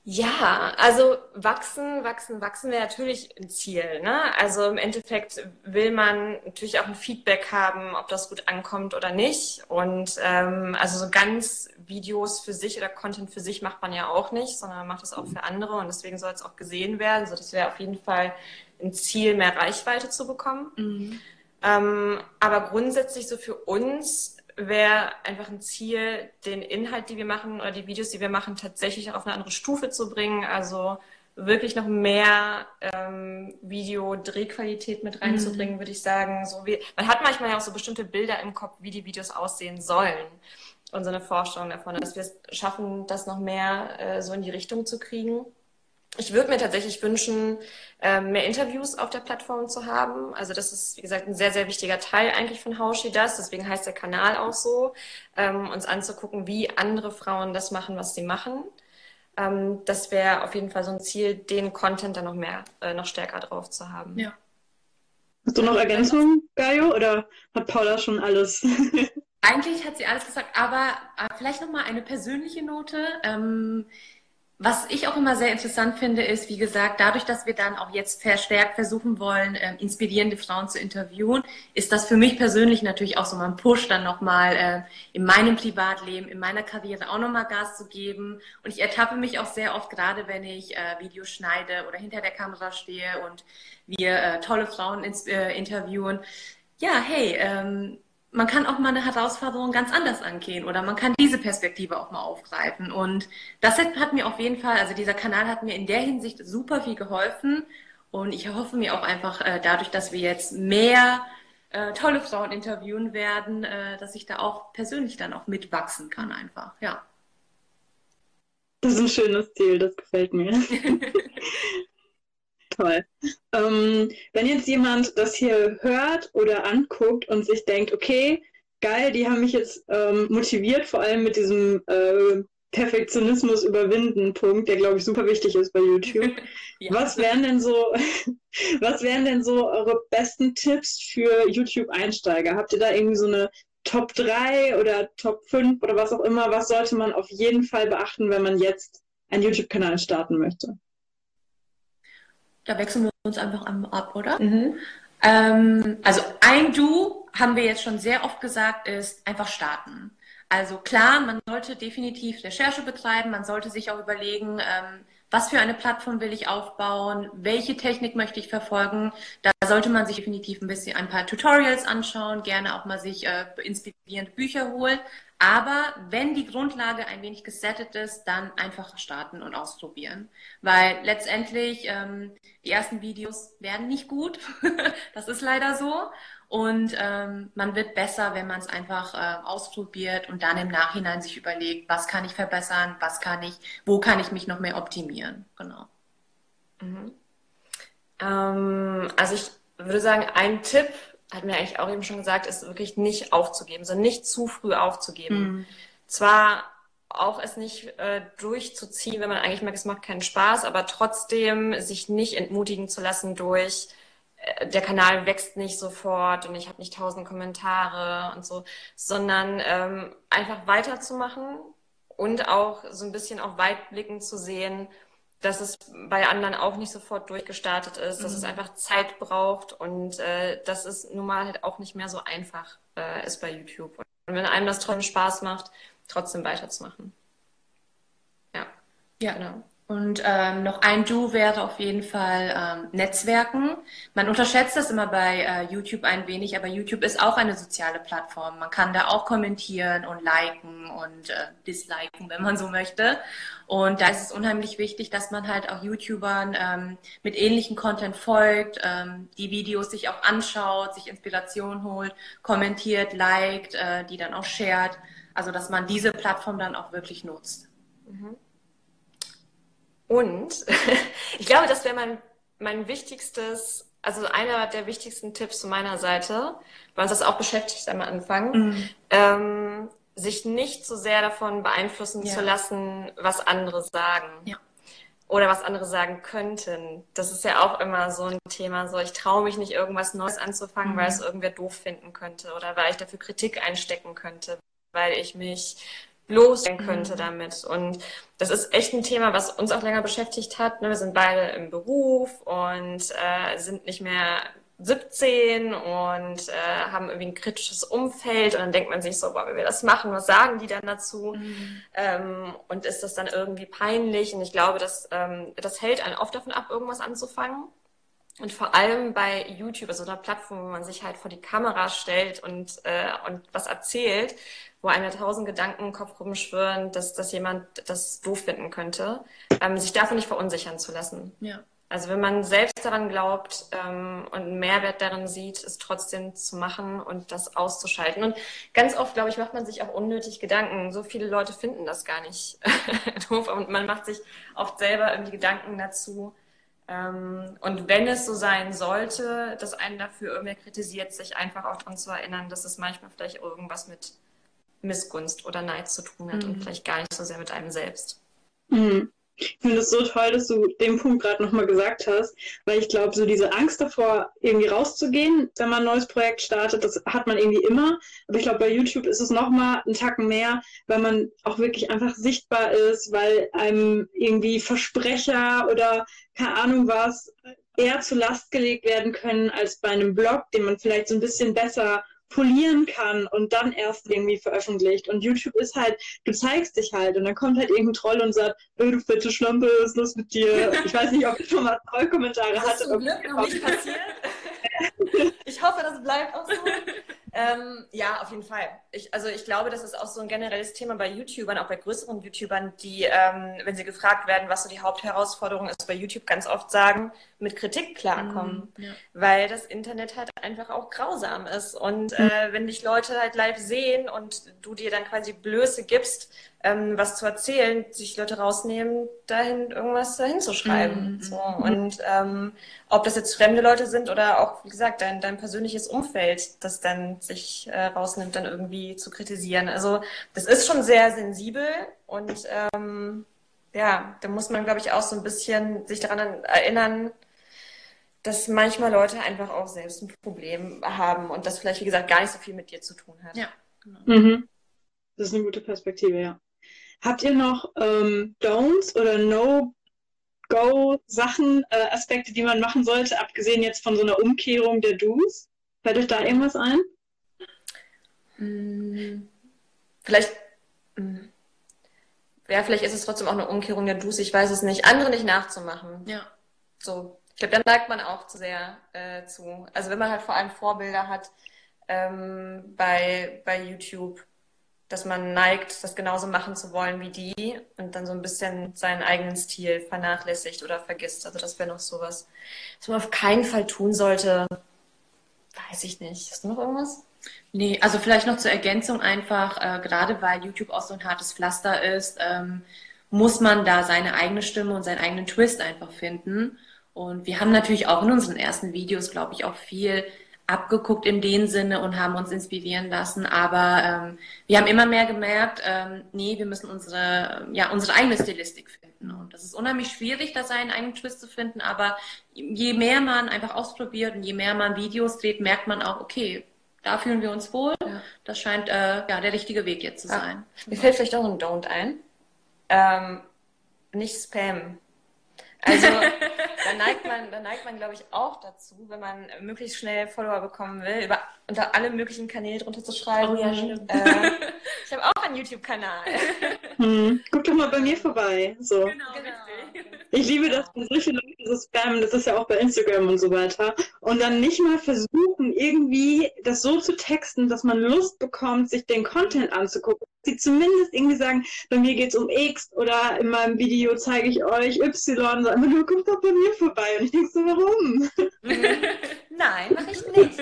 Ja, also wachsen, wachsen, wachsen wäre natürlich ein Ziel. Ne? Also im Endeffekt will man natürlich auch ein Feedback haben, ob das gut ankommt oder nicht. Und ähm, also so ganz Videos für sich oder Content für sich macht man ja auch nicht, sondern man macht es auch für andere und deswegen soll es auch gesehen werden. So, das wäre auf jeden Fall ein Ziel, mehr Reichweite zu bekommen. Mhm. Ähm, aber grundsätzlich so für uns wäre einfach ein Ziel, den Inhalt, die wir machen oder die Videos, die wir machen, tatsächlich auf eine andere Stufe zu bringen. Also wirklich noch mehr ähm, Video-Drehqualität mit reinzubringen, mhm. würde ich sagen. So wie, man hat manchmal ja auch so bestimmte Bilder im Kopf, wie die Videos aussehen sollen. Und so eine Vorstellung davon, dass wir es schaffen, das noch mehr äh, so in die Richtung zu kriegen. Ich würde mir tatsächlich wünschen, ähm, mehr Interviews auf der Plattform zu haben. Also das ist, wie gesagt, ein sehr, sehr wichtiger Teil eigentlich von How She Does. Deswegen heißt der Kanal auch so, ähm, uns anzugucken, wie andere Frauen das machen, was sie machen. Ähm, das wäre auf jeden Fall so ein Ziel, den Content dann noch mehr, äh, noch stärker drauf zu haben. Ja. Hast du noch Ergänzungen, Gaio, oder hat Paula schon alles? Eigentlich hat sie alles gesagt, aber äh, vielleicht noch mal eine persönliche Note. Ähm, was ich auch immer sehr interessant finde, ist, wie gesagt, dadurch, dass wir dann auch jetzt verstärkt versuchen wollen, äh, inspirierende Frauen zu interviewen, ist das für mich persönlich natürlich auch so ein Push, dann nochmal äh, in meinem Privatleben, in meiner Karriere auch nochmal Gas zu geben. Und ich ertappe mich auch sehr oft, gerade wenn ich äh, Videos schneide oder hinter der Kamera stehe und wir äh, tolle Frauen ins, äh, interviewen. Ja, hey, ähm, man kann auch mal eine Herausforderung ganz anders angehen oder man kann diese Perspektive auch mal aufgreifen. Und das hat mir auf jeden Fall, also dieser Kanal hat mir in der Hinsicht super viel geholfen. Und ich hoffe mir auch einfach äh, dadurch, dass wir jetzt mehr äh, tolle Frauen interviewen werden, äh, dass ich da auch persönlich dann auch mitwachsen kann einfach, ja. Das ist ein schönes Ziel, das gefällt mir. Toll. Ähm, wenn jetzt jemand das hier hört oder anguckt und sich denkt, okay, geil, die haben mich jetzt ähm, motiviert, vor allem mit diesem äh, Perfektionismus überwinden Punkt, der glaube ich super wichtig ist bei YouTube. ja. Was wären denn so, was wären denn so eure besten Tipps für YouTube-Einsteiger? Habt ihr da irgendwie so eine Top 3 oder Top 5 oder was auch immer? Was sollte man auf jeden Fall beachten, wenn man jetzt einen YouTube-Kanal starten möchte? Da wechseln wir uns einfach ab, oder? Mhm. Ähm, also ein Du, haben wir jetzt schon sehr oft gesagt, ist einfach starten. Also klar, man sollte definitiv Recherche betreiben, man sollte sich auch überlegen, ähm, was für eine Plattform will ich aufbauen, welche Technik möchte ich verfolgen. Da sollte man sich definitiv ein bisschen ein paar Tutorials anschauen, gerne auch mal sich äh, inspirierende Bücher holen. Aber wenn die Grundlage ein wenig gesettet ist, dann einfach starten und ausprobieren. Weil letztendlich ähm, die ersten Videos werden nicht gut. das ist leider so. Und ähm, man wird besser, wenn man es einfach äh, ausprobiert und dann im Nachhinein sich überlegt, was kann ich verbessern, was kann ich, wo kann ich mich noch mehr optimieren. Genau. Mhm. Ähm, also ich würde sagen, ein Tipp, hat mir eigentlich auch eben schon gesagt, ist wirklich nicht aufzugeben, sondern nicht zu früh aufzugeben. Mhm. Zwar auch es nicht äh, durchzuziehen, wenn man eigentlich merkt, es macht keinen Spaß, aber trotzdem sich nicht entmutigen zu lassen durch äh, der Kanal wächst nicht sofort und ich habe nicht tausend Kommentare und so, sondern ähm, einfach weiterzumachen und auch so ein bisschen auch weitblickend zu sehen, dass es bei anderen auch nicht sofort durchgestartet ist, dass mhm. es einfach Zeit braucht und äh, dass es nun mal halt auch nicht mehr so einfach äh, ist bei YouTube. Und wenn einem das trotzdem Spaß macht, trotzdem weiterzumachen. Ja. Ja, genau. Und ähm, noch ein Du wäre auf jeden Fall ähm, Netzwerken. Man unterschätzt das immer bei äh, YouTube ein wenig, aber YouTube ist auch eine soziale Plattform. Man kann da auch kommentieren und liken und äh, disliken, wenn man so möchte. Und da ist es unheimlich wichtig, dass man halt auch YouTubern ähm, mit ähnlichen Content folgt, ähm, die Videos sich auch anschaut, sich Inspiration holt, kommentiert, liked, äh, die dann auch shared. Also dass man diese Plattform dann auch wirklich nutzt. Mhm. Und ich glaube, das wäre mein, mein wichtigstes, also einer der wichtigsten Tipps zu meiner Seite, weil uns das auch beschäftigt am Anfang, mhm. ähm, sich nicht so sehr davon beeinflussen ja. zu lassen, was andere sagen. Ja. Oder was andere sagen könnten. Das ist ja auch immer so ein Thema. So, ich traue mich nicht, irgendwas Neues anzufangen, mhm. weil es irgendwer doof finden könnte oder weil ich dafür Kritik einstecken könnte, weil ich mich losgehen könnte mhm. damit. Und das ist echt ein Thema, was uns auch länger beschäftigt hat. Ne? Wir sind beide im Beruf und äh, sind nicht mehr 17 und äh, haben irgendwie ein kritisches Umfeld und dann denkt man sich so, boah, wenn wir das machen, was sagen die dann dazu? Mhm. Ähm, und ist das dann irgendwie peinlich? Und ich glaube, dass, ähm, das hält einen oft davon ab, irgendwas anzufangen. Und vor allem bei YouTube, also einer Plattform, wo man sich halt vor die Kamera stellt und, äh, und was erzählt, wo einem tausend Gedanken im Kopf rumschwirren, dass, dass jemand das doof finden könnte, ähm, sich davon nicht verunsichern zu lassen. Ja. Also wenn man selbst daran glaubt ähm, und einen Mehrwert darin sieht, es trotzdem zu machen und das auszuschalten. Und ganz oft, glaube ich, macht man sich auch unnötig Gedanken. So viele Leute finden das gar nicht doof und man macht sich oft selber irgendwie Gedanken dazu, ähm, und wenn es so sein sollte, dass einen dafür irgendwer kritisiert, sich einfach auch daran zu erinnern, dass es manchmal vielleicht irgendwas mit Missgunst oder Neid zu tun hat mhm. und vielleicht gar nicht so sehr mit einem selbst. Mhm. Ich finde es so toll, dass du den Punkt gerade nochmal gesagt hast, weil ich glaube, so diese Angst davor, irgendwie rauszugehen, wenn man ein neues Projekt startet, das hat man irgendwie immer. Aber ich glaube, bei YouTube ist es nochmal einen Tacken mehr, weil man auch wirklich einfach sichtbar ist, weil einem irgendwie Versprecher oder keine Ahnung was eher zur Last gelegt werden können als bei einem Blog, den man vielleicht so ein bisschen besser polieren kann und dann erst irgendwie veröffentlicht. Und YouTube ist halt, du zeigst dich halt und dann kommt halt irgendein Troll und sagt, oh, du fette Schlampe, was ist los mit dir? Ich weiß nicht, ob ich schon mal Trollkommentare hatte. Das ist zum Glück noch nicht passiert. ich hoffe, das bleibt auch so. Ähm, ja, auf jeden Fall. Ich, also ich glaube, das ist auch so ein generelles Thema bei YouTubern, auch bei größeren YouTubern, die, ähm, wenn sie gefragt werden, was so die Hauptherausforderung ist, bei YouTube ganz oft sagen, mit Kritik klarkommen. Mm, ja. Weil das Internet halt einfach auch grausam ist. Und mhm. äh, wenn dich Leute halt live sehen und du dir dann quasi Blöße gibst, ähm, was zu erzählen, sich Leute rausnehmen, dahin irgendwas dahin zu schreiben. Mm, so. Und ähm, ob das jetzt fremde Leute sind oder auch, wie gesagt, dein, dein persönliches Umfeld, das dann sich äh, rausnimmt, dann irgendwie zu kritisieren. Also das ist schon sehr sensibel und ähm, ja, da muss man, glaube ich, auch so ein bisschen sich daran erinnern, dass manchmal Leute einfach auch selbst ein Problem haben und das vielleicht, wie gesagt, gar nicht so viel mit dir zu tun hat. Ja, genau. Mhm. Das ist eine gute Perspektive, ja. Habt ihr noch ähm, Don'ts oder No-Go-Sachen, äh, Aspekte, die man machen sollte, abgesehen jetzt von so einer Umkehrung der Do's? Fällt euch da irgendwas ein? Hm, vielleicht, hm, ja, vielleicht ist es trotzdem auch eine Umkehrung der Dus, ich weiß es nicht. Andere nicht nachzumachen. Ja. So. Ich glaube, da neigt man auch zu sehr äh, zu. Also wenn man halt vor allem Vorbilder hat ähm, bei, bei YouTube, dass man neigt, das genauso machen zu wollen wie die und dann so ein bisschen seinen eigenen Stil vernachlässigt oder vergisst. Also das wäre noch sowas, was man auf keinen Fall tun sollte. Weiß ich nicht. Ist noch irgendwas? Nee, also vielleicht noch zur Ergänzung einfach, äh, gerade weil YouTube auch so ein hartes Pflaster ist, ähm, muss man da seine eigene Stimme und seinen eigenen Twist einfach finden. Und wir haben natürlich auch in unseren ersten Videos, glaube ich, auch viel abgeguckt in dem Sinne und haben uns inspirieren lassen. Aber ähm, wir haben immer mehr gemerkt, ähm, nee, wir müssen unsere, ja, unsere eigene Stilistik finden. Und das ist unheimlich schwierig, da seinen eigenen Twist zu finden. Aber je mehr man einfach ausprobiert und je mehr man Videos dreht, merkt man auch, okay, da fühlen wir uns wohl. Ja. Das scheint äh, ja der richtige Weg jetzt zu ja. sein. Mir fällt vielleicht auch ein Don't ein. Ähm, nicht spammen. Also da neigt man, da neigt man, glaube ich, auch dazu, wenn man möglichst schnell Follower bekommen will, über unter alle möglichen Kanäle drunter zu schreiben. Oh, ja, stimmt. Äh, ich habe auch einen YouTube-Kanal. Hm, guck doch mal bei mir vorbei. So. Genau, genau. Ich liebe das, wenn solche Leute so spammen, das ist ja auch bei Instagram und so weiter. Und dann nicht mal versuchen, irgendwie das so zu texten, dass man Lust bekommt, sich den Content anzugucken. Sie zumindest irgendwie sagen, bei mir geht es um X oder in meinem Video zeige ich euch Y. So einfach nur, guckt doch bei mir vorbei. Und ich denke so, warum? Nein, mache ich nicht.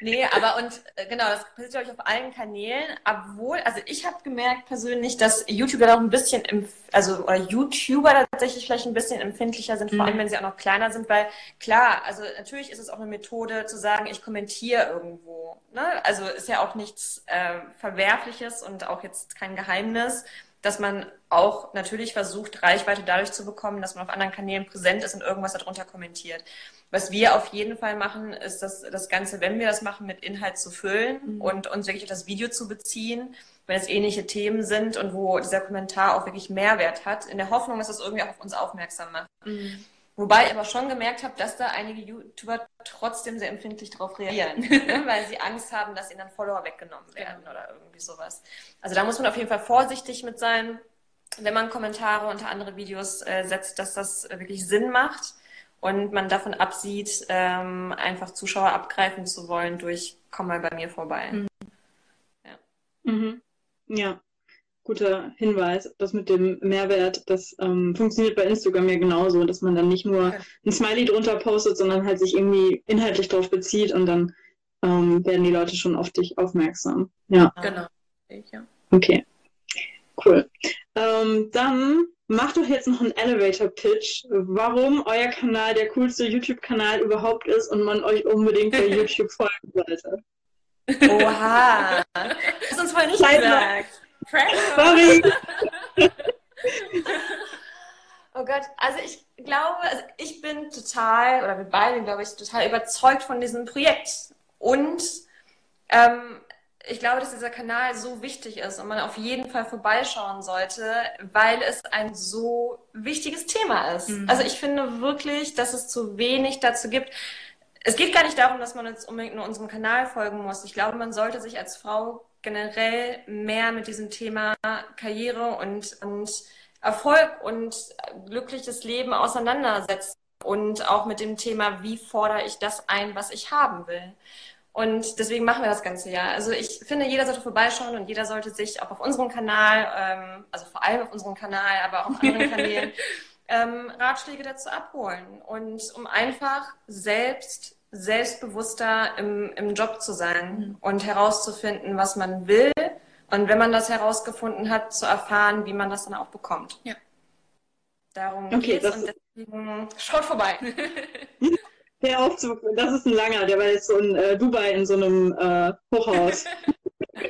Nee, aber und äh, genau, das passiert, ich, auf allen Kanälen. Obwohl, also ich habe gemerkt persönlich, dass YouTuber auch ein bisschen, also oder YouTuber tatsächlich vielleicht ein bisschen empfindlicher sind, mhm. vor allem wenn sie auch noch kleiner sind, weil klar, also natürlich ist es auch eine Methode zu sagen, ich kommentiere irgendwo. Ne? Also ist ja auch nichts äh, Verwerfliches und auch jetzt kein Geheimnis dass man auch natürlich versucht, Reichweite dadurch zu bekommen, dass man auf anderen Kanälen präsent ist und irgendwas darunter kommentiert. Was wir auf jeden Fall machen, ist das, das Ganze, wenn wir das machen, mit Inhalt zu füllen mhm. und uns wirklich auf das Video zu beziehen, wenn es ähnliche Themen sind und wo dieser Kommentar auch wirklich Mehrwert hat, in der Hoffnung, dass es das irgendwie auch auf uns aufmerksam macht. Mhm. Wobei ich aber schon gemerkt habe, dass da einige YouTuber trotzdem sehr empfindlich darauf reagieren, weil sie Angst haben, dass ihnen dann Follower weggenommen werden genau. oder irgendwie sowas. Also da muss man auf jeden Fall vorsichtig mit sein, wenn man Kommentare unter andere Videos äh, setzt, dass das wirklich Sinn macht und man davon absieht, ähm, einfach Zuschauer abgreifen zu wollen durch komm mal bei mir vorbei. Mhm. Ja. Mhm. ja guter Hinweis. Das mit dem Mehrwert, das ähm, funktioniert bei Instagram ja genauso, dass man dann nicht nur ein Smiley drunter postet, sondern halt sich irgendwie inhaltlich darauf bezieht und dann ähm, werden die Leute schon auf dich aufmerksam. Ja. Genau. Ja. Okay. Cool. Ähm, dann macht doch jetzt noch einen Elevator-Pitch, warum euer Kanal der coolste YouTube-Kanal überhaupt ist und man euch unbedingt bei YouTube folgen sollte. Oha! Das hast uns vorher nicht Zeit gesagt. Sorry. oh Gott, also ich glaube, also ich bin total, oder wir beide, glaube ich, total überzeugt von diesem Projekt. Und ähm, ich glaube, dass dieser Kanal so wichtig ist und man auf jeden Fall vorbeischauen sollte, weil es ein so wichtiges Thema ist. Mhm. Also ich finde wirklich, dass es zu wenig dazu gibt. Es geht gar nicht darum, dass man jetzt unbedingt nur unserem Kanal folgen muss. Ich glaube, man sollte sich als Frau generell mehr mit diesem Thema Karriere und, und Erfolg und glückliches Leben auseinandersetzen und auch mit dem Thema, wie fordere ich das ein, was ich haben will. Und deswegen machen wir das ganze Jahr. Also ich finde, jeder sollte vorbeischauen und jeder sollte sich auch auf unserem Kanal, ähm, also vor allem auf unserem Kanal, aber auch auf anderen Kanälen, ähm, Ratschläge dazu abholen. Und um einfach selbst selbstbewusster im, im Job zu sein mhm. und herauszufinden, was man will. Und wenn man das herausgefunden hat, zu erfahren, wie man das dann auch bekommt. Ja. Darum okay, geht's und deswegen schaut vorbei. Der Aufzug, das ist ein langer, der war jetzt so in äh, Dubai in so einem äh, Hochhaus.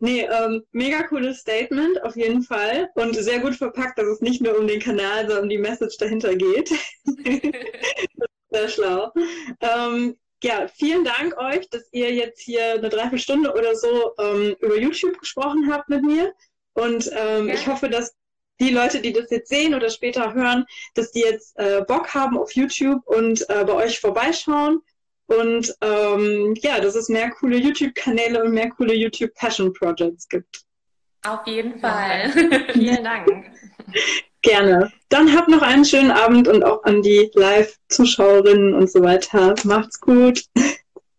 nee, ähm, mega cooles Statement auf jeden Fall und sehr gut verpackt, dass es nicht nur um den Kanal, sondern um die Message dahinter geht. sehr schlau. Ähm, ja, vielen Dank euch, dass ihr jetzt hier eine Dreiviertelstunde oder so ähm, über YouTube gesprochen habt mit mir. Und ähm, ja. ich hoffe, dass die Leute, die das jetzt sehen oder später hören, dass die jetzt äh, Bock haben auf YouTube und äh, bei euch vorbeischauen. Und ähm, ja, dass es mehr coole YouTube-Kanäle und mehr coole YouTube-Passion-Projects gibt. Auf jeden Fall. Vielen Dank. Gerne. Dann habt noch einen schönen Abend und auch an die Live-Zuschauerinnen und so weiter. Macht's gut.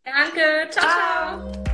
Danke. ciao. ciao.